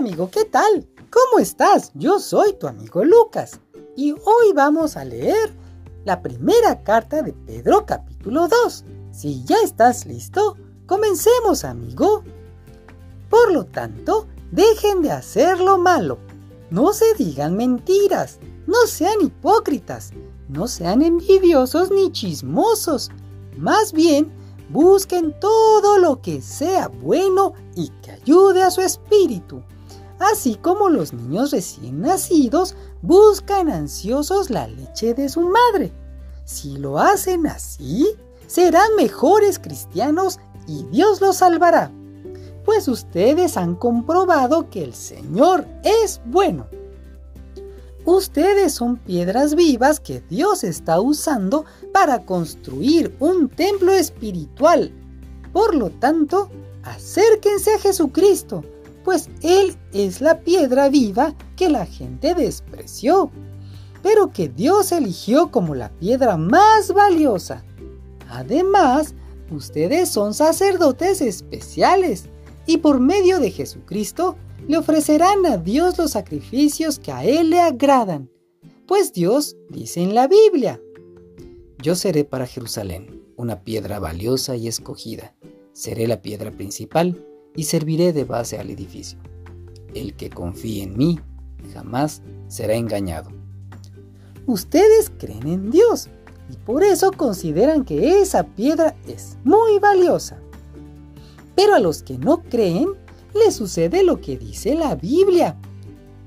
amigo, ¿qué tal? ¿Cómo estás? Yo soy tu amigo Lucas y hoy vamos a leer la primera carta de Pedro capítulo 2. Si ya estás listo, comencemos amigo. Por lo tanto, dejen de hacer lo malo. No se digan mentiras, no sean hipócritas, no sean envidiosos ni chismosos. Más bien, busquen todo lo que sea bueno y que ayude a su espíritu así como los niños recién nacidos buscan ansiosos la leche de su madre. Si lo hacen así, serán mejores cristianos y Dios los salvará, pues ustedes han comprobado que el Señor es bueno. Ustedes son piedras vivas que Dios está usando para construir un templo espiritual. Por lo tanto, acérquense a Jesucristo pues Él es la piedra viva que la gente despreció, pero que Dios eligió como la piedra más valiosa. Además, ustedes son sacerdotes especiales y por medio de Jesucristo le ofrecerán a Dios los sacrificios que a Él le agradan, pues Dios dice en la Biblia, Yo seré para Jerusalén una piedra valiosa y escogida, seré la piedra principal y serviré de base al edificio. El que confíe en mí jamás será engañado. Ustedes creen en Dios y por eso consideran que esa piedra es muy valiosa. Pero a los que no creen les sucede lo que dice la Biblia.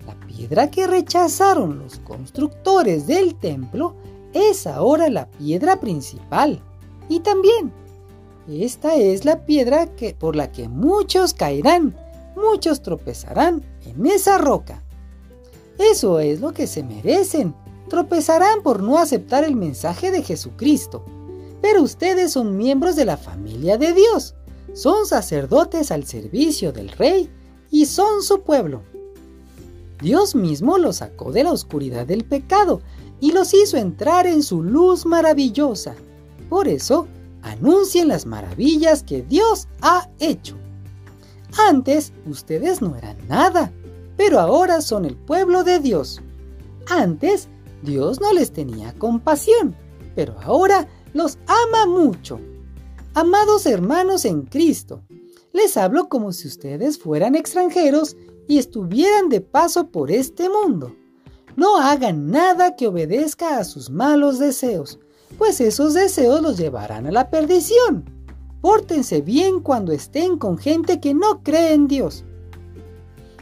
La piedra que rechazaron los constructores del templo es ahora la piedra principal. Y también esta es la piedra que, por la que muchos caerán, muchos tropezarán en esa roca. Eso es lo que se merecen. Tropezarán por no aceptar el mensaje de Jesucristo. Pero ustedes son miembros de la familia de Dios. Son sacerdotes al servicio del Rey y son su pueblo. Dios mismo los sacó de la oscuridad del pecado y los hizo entrar en su luz maravillosa. Por eso, anuncien las maravillas que Dios ha hecho. Antes ustedes no eran nada, pero ahora son el pueblo de Dios. Antes Dios no les tenía compasión, pero ahora los ama mucho. Amados hermanos en Cristo, les hablo como si ustedes fueran extranjeros y estuvieran de paso por este mundo. No hagan nada que obedezca a sus malos deseos, pues esos deseos los llevarán a la perdición. Pórtense bien cuando estén con gente que no cree en Dios.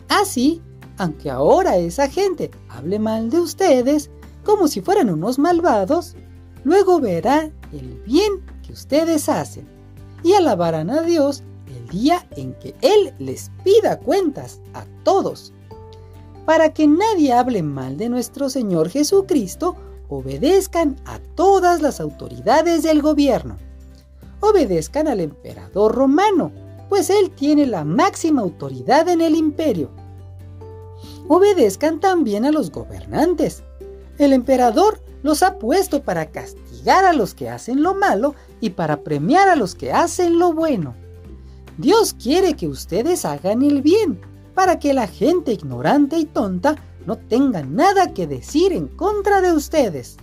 Así, aunque ahora esa gente hable mal de ustedes, como si fueran unos malvados, luego verán el bien que ustedes hacen y alabarán a Dios el día en que Él les pida cuentas a todos. Para que nadie hable mal de nuestro Señor Jesucristo obedezcan a todas las autoridades del gobierno. Obedezcan al emperador romano, pues él tiene la máxima autoridad en el imperio. Obedezcan también a los gobernantes. El emperador los ha puesto para castigar a los que hacen lo malo y para premiar a los que hacen lo bueno. Dios quiere que ustedes hagan el bien, para que la gente ignorante y tonta no tengan nada que decir en contra de ustedes.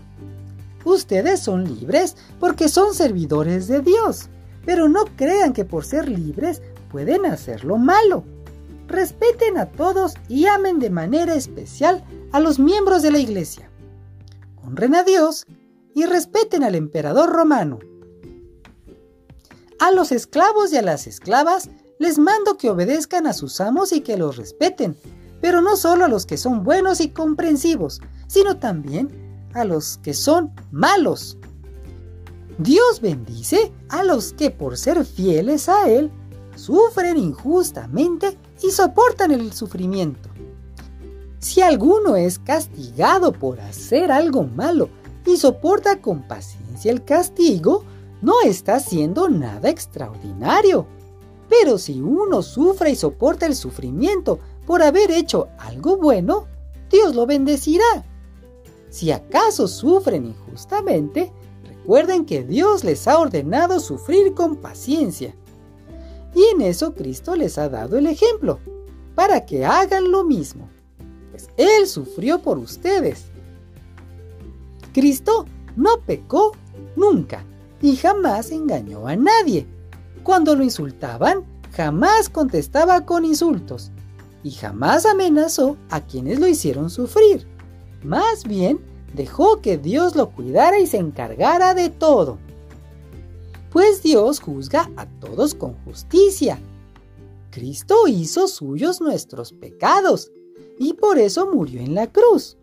Ustedes son libres porque son servidores de Dios, pero no crean que por ser libres pueden hacer lo malo. Respeten a todos y amen de manera especial a los miembros de la iglesia. Honren a Dios y respeten al emperador romano. A los esclavos y a las esclavas les mando que obedezcan a sus amos y que los respeten, pero no solo a los que son buenos y comprensivos, sino también a los que son malos. Dios bendice a los que por ser fieles a Él sufren injustamente y soportan el sufrimiento. Si alguno es castigado por hacer algo malo y soporta con paciencia el castigo, no está haciendo nada extraordinario. Pero si uno sufre y soporta el sufrimiento por haber hecho algo bueno, Dios lo bendecirá. Si acaso sufren injustamente, recuerden que Dios les ha ordenado sufrir con paciencia. Y en eso Cristo les ha dado el ejemplo, para que hagan lo mismo, pues Él sufrió por ustedes. Cristo no pecó nunca y jamás engañó a nadie. Cuando lo insultaban, jamás contestaba con insultos y jamás amenazó a quienes lo hicieron sufrir. Más bien, dejó que Dios lo cuidara y se encargara de todo. Pues Dios juzga a todos con justicia. Cristo hizo suyos nuestros pecados y por eso murió en la cruz.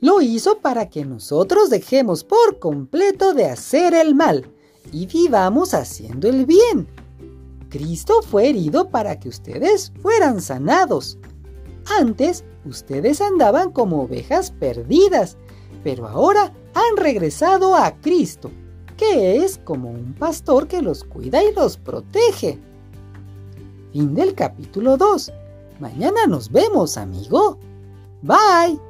Lo hizo para que nosotros dejemos por completo de hacer el mal y vivamos haciendo el bien. Cristo fue herido para que ustedes fueran sanados. Antes ustedes andaban como ovejas perdidas, pero ahora han regresado a Cristo, que es como un pastor que los cuida y los protege. Fin del capítulo 2. Mañana nos vemos, amigo. Bye.